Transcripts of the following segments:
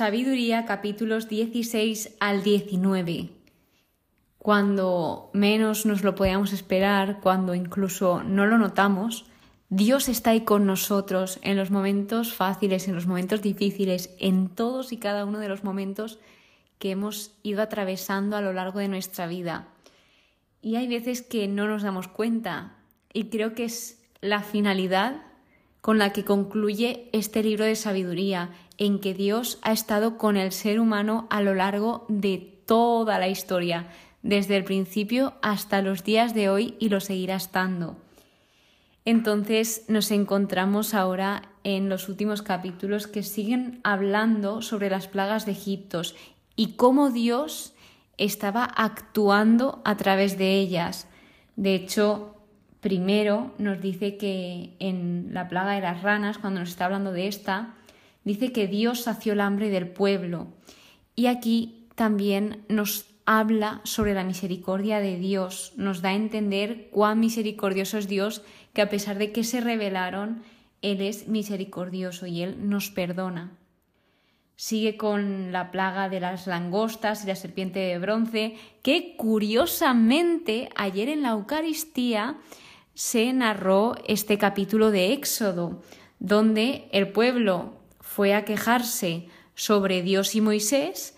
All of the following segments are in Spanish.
Sabiduría capítulos 16 al 19. Cuando menos nos lo podíamos esperar, cuando incluso no lo notamos, Dios está ahí con nosotros en los momentos fáciles, en los momentos difíciles, en todos y cada uno de los momentos que hemos ido atravesando a lo largo de nuestra vida. Y hay veces que no nos damos cuenta y creo que es la finalidad con la que concluye este libro de sabiduría, en que Dios ha estado con el ser humano a lo largo de toda la historia, desde el principio hasta los días de hoy y lo seguirá estando. Entonces nos encontramos ahora en los últimos capítulos que siguen hablando sobre las plagas de Egipto y cómo Dios estaba actuando a través de ellas. De hecho, primero nos dice que en la plaga de las ranas, cuando nos está hablando de esta, dice que Dios sació el hambre del pueblo. Y aquí también nos habla sobre la misericordia de Dios, nos da a entender cuán misericordioso es Dios, que a pesar de que se rebelaron, Él es misericordioso y Él nos perdona. Sigue con la plaga de las langostas y la serpiente de bronce, que curiosamente ayer en la Eucaristía se narró este capítulo de Éxodo, donde el pueblo fue a quejarse sobre Dios y Moisés,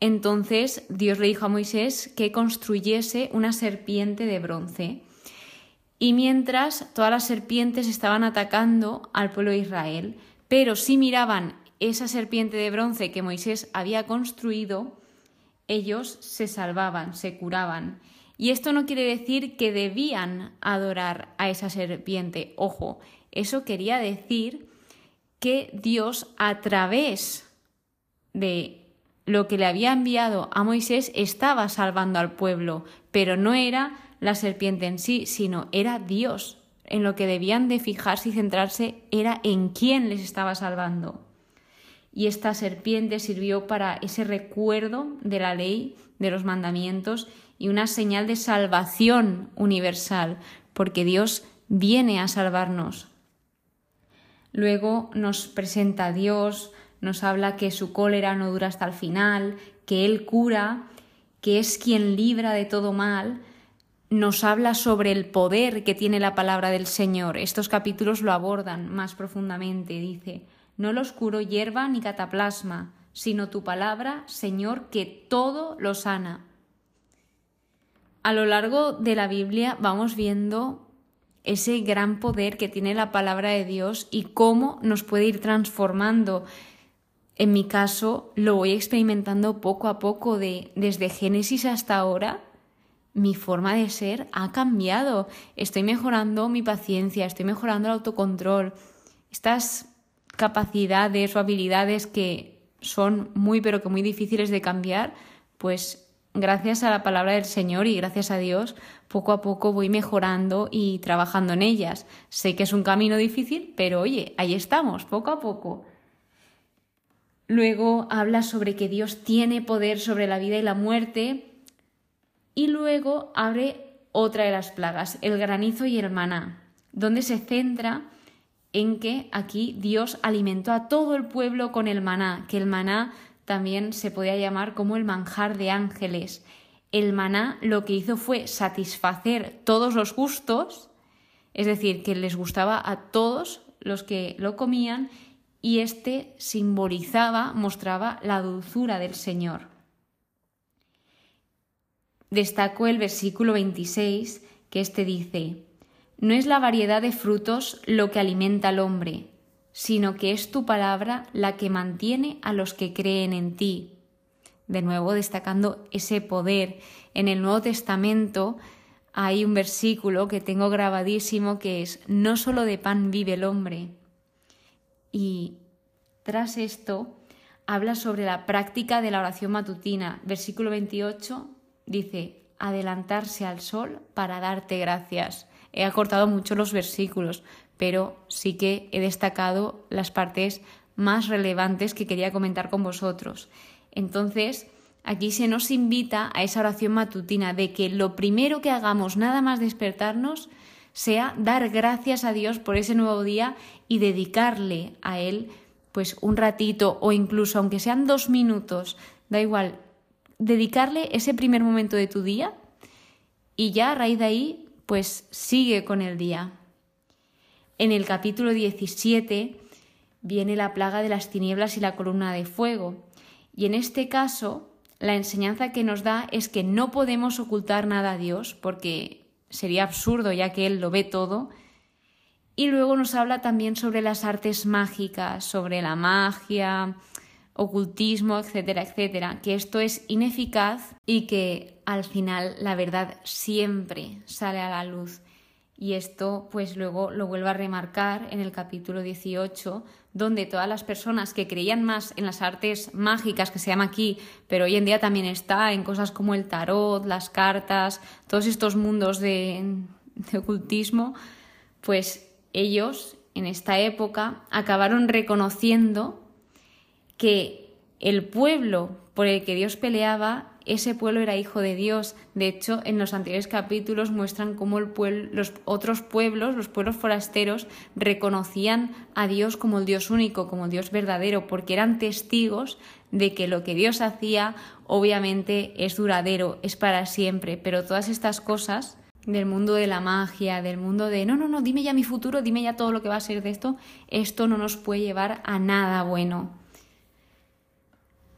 entonces Dios le dijo a Moisés que construyese una serpiente de bronce. Y mientras todas las serpientes estaban atacando al pueblo de Israel, pero si miraban esa serpiente de bronce que Moisés había construido, ellos se salvaban, se curaban. Y esto no quiere decir que debían adorar a esa serpiente. Ojo, eso quería decir que Dios a través de lo que le había enviado a Moisés estaba salvando al pueblo, pero no era la serpiente en sí, sino era Dios. En lo que debían de fijarse y centrarse era en quién les estaba salvando. Y esta serpiente sirvió para ese recuerdo de la ley, de los mandamientos y una señal de salvación universal, porque Dios viene a salvarnos. Luego nos presenta a Dios, nos habla que su cólera no dura hasta el final, que Él cura, que es quien libra de todo mal, nos habla sobre el poder que tiene la palabra del Señor. Estos capítulos lo abordan más profundamente. Dice, no lo oscuro hierba ni cataplasma, sino tu palabra, Señor, que todo lo sana. A lo largo de la Biblia vamos viendo ese gran poder que tiene la palabra de Dios y cómo nos puede ir transformando. En mi caso, lo voy experimentando poco a poco de desde Génesis hasta ahora. Mi forma de ser ha cambiado. Estoy mejorando mi paciencia, estoy mejorando el autocontrol. Estas capacidades o habilidades que son muy pero que muy difíciles de cambiar, pues gracias a la palabra del Señor y gracias a Dios, poco a poco voy mejorando y trabajando en ellas. Sé que es un camino difícil, pero oye, ahí estamos, poco a poco. Luego habla sobre que Dios tiene poder sobre la vida y la muerte. Y luego abre otra de las plagas, el granizo y el maná, donde se centra en que aquí Dios alimentó a todo el pueblo con el maná, que el maná también se podía llamar como el manjar de ángeles. El maná lo que hizo fue satisfacer todos los gustos, es decir, que les gustaba a todos los que lo comían y este simbolizaba, mostraba la dulzura del Señor. Destacó el versículo 26 que éste dice, No es la variedad de frutos lo que alimenta al hombre, sino que es tu palabra la que mantiene a los que creen en ti. De nuevo, destacando ese poder. En el Nuevo Testamento hay un versículo que tengo grabadísimo que es, no solo de pan vive el hombre. Y tras esto, habla sobre la práctica de la oración matutina. Versículo 28 dice, adelantarse al sol para darte gracias. He acortado mucho los versículos, pero sí que he destacado las partes más relevantes que quería comentar con vosotros. Entonces, aquí se nos invita a esa oración matutina de que lo primero que hagamos, nada más despertarnos, sea dar gracias a Dios por ese nuevo día y dedicarle a Él pues un ratito o incluso aunque sean dos minutos, da igual, dedicarle ese primer momento de tu día y ya a raíz de ahí, pues sigue con el día. En el capítulo 17 viene la plaga de las tinieblas y la columna de fuego. Y en este caso, la enseñanza que nos da es que no podemos ocultar nada a Dios, porque sería absurdo ya que Él lo ve todo. Y luego nos habla también sobre las artes mágicas, sobre la magia, ocultismo, etcétera, etcétera, que esto es ineficaz y que al final la verdad siempre sale a la luz. Y esto pues luego lo vuelvo a remarcar en el capítulo 18, donde todas las personas que creían más en las artes mágicas que se llama aquí, pero hoy en día también está en cosas como el tarot, las cartas, todos estos mundos de, de ocultismo, pues ellos en esta época acabaron reconociendo que el pueblo por el que Dios peleaba ese pueblo era hijo de Dios. De hecho, en los anteriores capítulos muestran cómo el los otros pueblos, los pueblos forasteros, reconocían a Dios como el Dios único, como el Dios verdadero, porque eran testigos de que lo que Dios hacía obviamente es duradero, es para siempre, pero todas estas cosas del mundo de la magia, del mundo de no, no, no, dime ya mi futuro, dime ya todo lo que va a ser de esto, esto no nos puede llevar a nada bueno.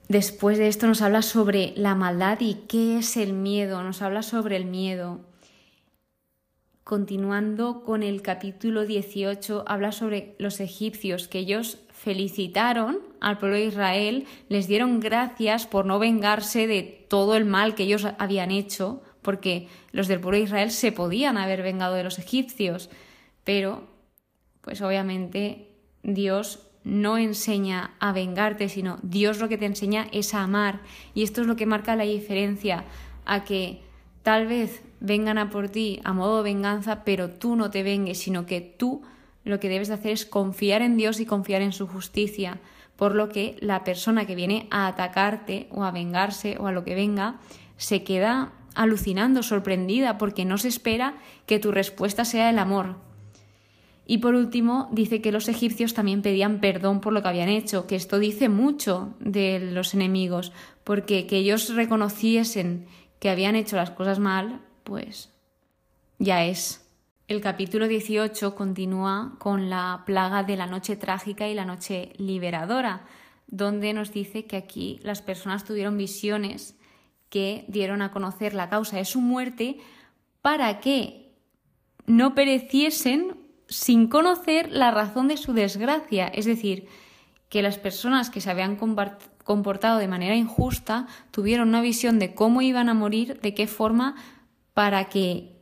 Después de esto nos habla sobre la maldad y qué es el miedo, nos habla sobre el miedo. Continuando con el capítulo 18, habla sobre los egipcios, que ellos felicitaron al pueblo de Israel, les dieron gracias por no vengarse de todo el mal que ellos habían hecho, porque los del pueblo de Israel se podían haber vengado de los egipcios, pero pues obviamente Dios no enseña a vengarte, sino Dios lo que te enseña es a amar. Y esto es lo que marca la diferencia a que tal vez vengan a por ti a modo de venganza, pero tú no te vengues, sino que tú lo que debes de hacer es confiar en Dios y confiar en su justicia. Por lo que la persona que viene a atacarte o a vengarse o a lo que venga, se queda alucinando, sorprendida, porque no se espera que tu respuesta sea el amor, y por último, dice que los egipcios también pedían perdón por lo que habían hecho, que esto dice mucho de los enemigos, porque que ellos reconociesen que habían hecho las cosas mal, pues ya es. El capítulo 18 continúa con la plaga de la noche trágica y la noche liberadora, donde nos dice que aquí las personas tuvieron visiones que dieron a conocer la causa de su muerte para que no pereciesen sin conocer la razón de su desgracia, es decir, que las personas que se habían comportado de manera injusta tuvieron una visión de cómo iban a morir, de qué forma, para que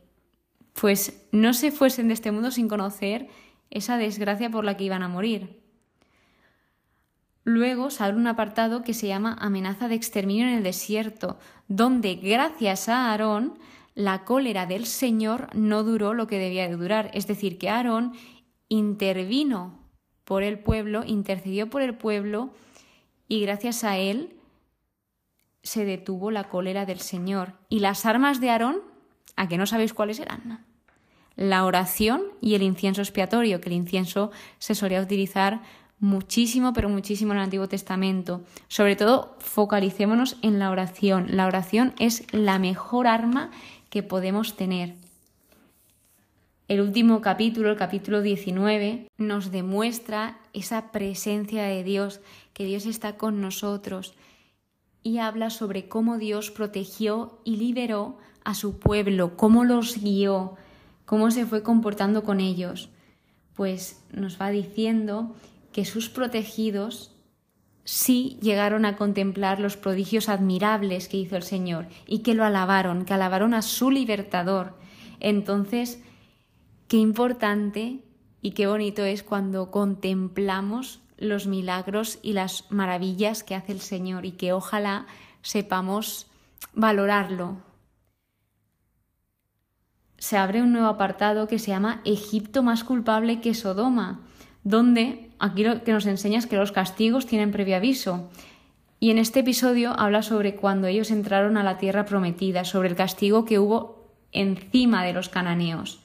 pues no se fuesen de este mundo sin conocer esa desgracia por la que iban a morir. Luego se abre un apartado que se llama amenaza de exterminio en el desierto, donde gracias a Aarón la cólera del Señor no duró lo que debía de durar. Es decir, que Aarón intervino por el pueblo, intercedió por el pueblo y gracias a él se detuvo la cólera del Señor. ¿Y las armas de Aarón? ¿A que no sabéis cuáles eran? La oración y el incienso expiatorio, que el incienso se solía utilizar muchísimo, pero muchísimo en el Antiguo Testamento. Sobre todo, focalicémonos en la oración. La oración es la mejor arma que podemos tener. El último capítulo, el capítulo 19, nos demuestra esa presencia de Dios, que Dios está con nosotros y habla sobre cómo Dios protegió y liberó a su pueblo, cómo los guió, cómo se fue comportando con ellos. Pues nos va diciendo que sus protegidos sí llegaron a contemplar los prodigios admirables que hizo el Señor y que lo alabaron, que alabaron a su libertador. Entonces, qué importante y qué bonito es cuando contemplamos los milagros y las maravillas que hace el Señor y que ojalá sepamos valorarlo. Se abre un nuevo apartado que se llama Egipto más culpable que Sodoma, donde aquí lo que nos enseña es que los castigos tienen previo aviso. Y en este episodio habla sobre cuando ellos entraron a la tierra prometida, sobre el castigo que hubo encima de los cananeos.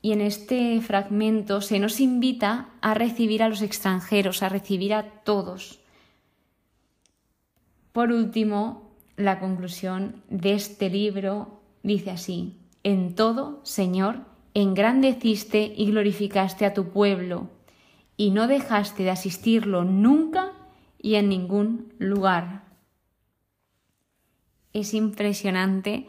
Y en este fragmento se nos invita a recibir a los extranjeros, a recibir a todos. Por último, la conclusión de este libro dice así, en todo, Señor, engrandeciste y glorificaste a tu pueblo, y no dejaste de asistirlo nunca y en ningún lugar. Es impresionante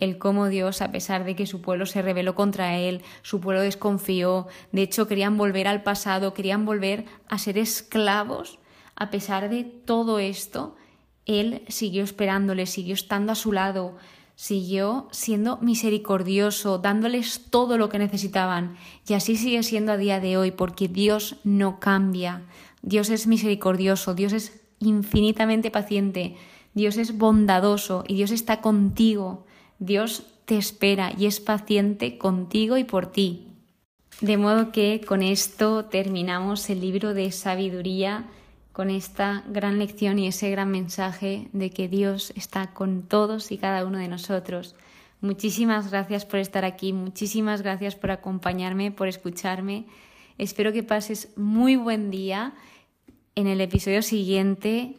el cómo Dios, a pesar de que su pueblo se rebeló contra él, su pueblo desconfió, de hecho querían volver al pasado, querían volver a ser esclavos, a pesar de todo esto, él siguió esperándole, siguió estando a su lado, siguió siendo misericordioso, dándoles todo lo que necesitaban. Y así sigue siendo a día de hoy, porque Dios no cambia. Dios es misericordioso, Dios es infinitamente paciente, Dios es bondadoso y Dios está contigo. Dios te espera y es paciente contigo y por ti. De modo que con esto terminamos el libro de sabiduría con esta gran lección y ese gran mensaje de que Dios está con todos y cada uno de nosotros. Muchísimas gracias por estar aquí, muchísimas gracias por acompañarme, por escucharme. Espero que pases muy buen día. En el episodio siguiente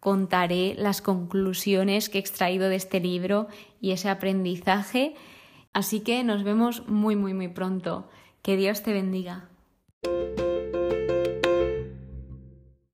contaré las conclusiones que he extraído de este libro y ese aprendizaje. Así que nos vemos muy, muy, muy pronto. Que Dios te bendiga.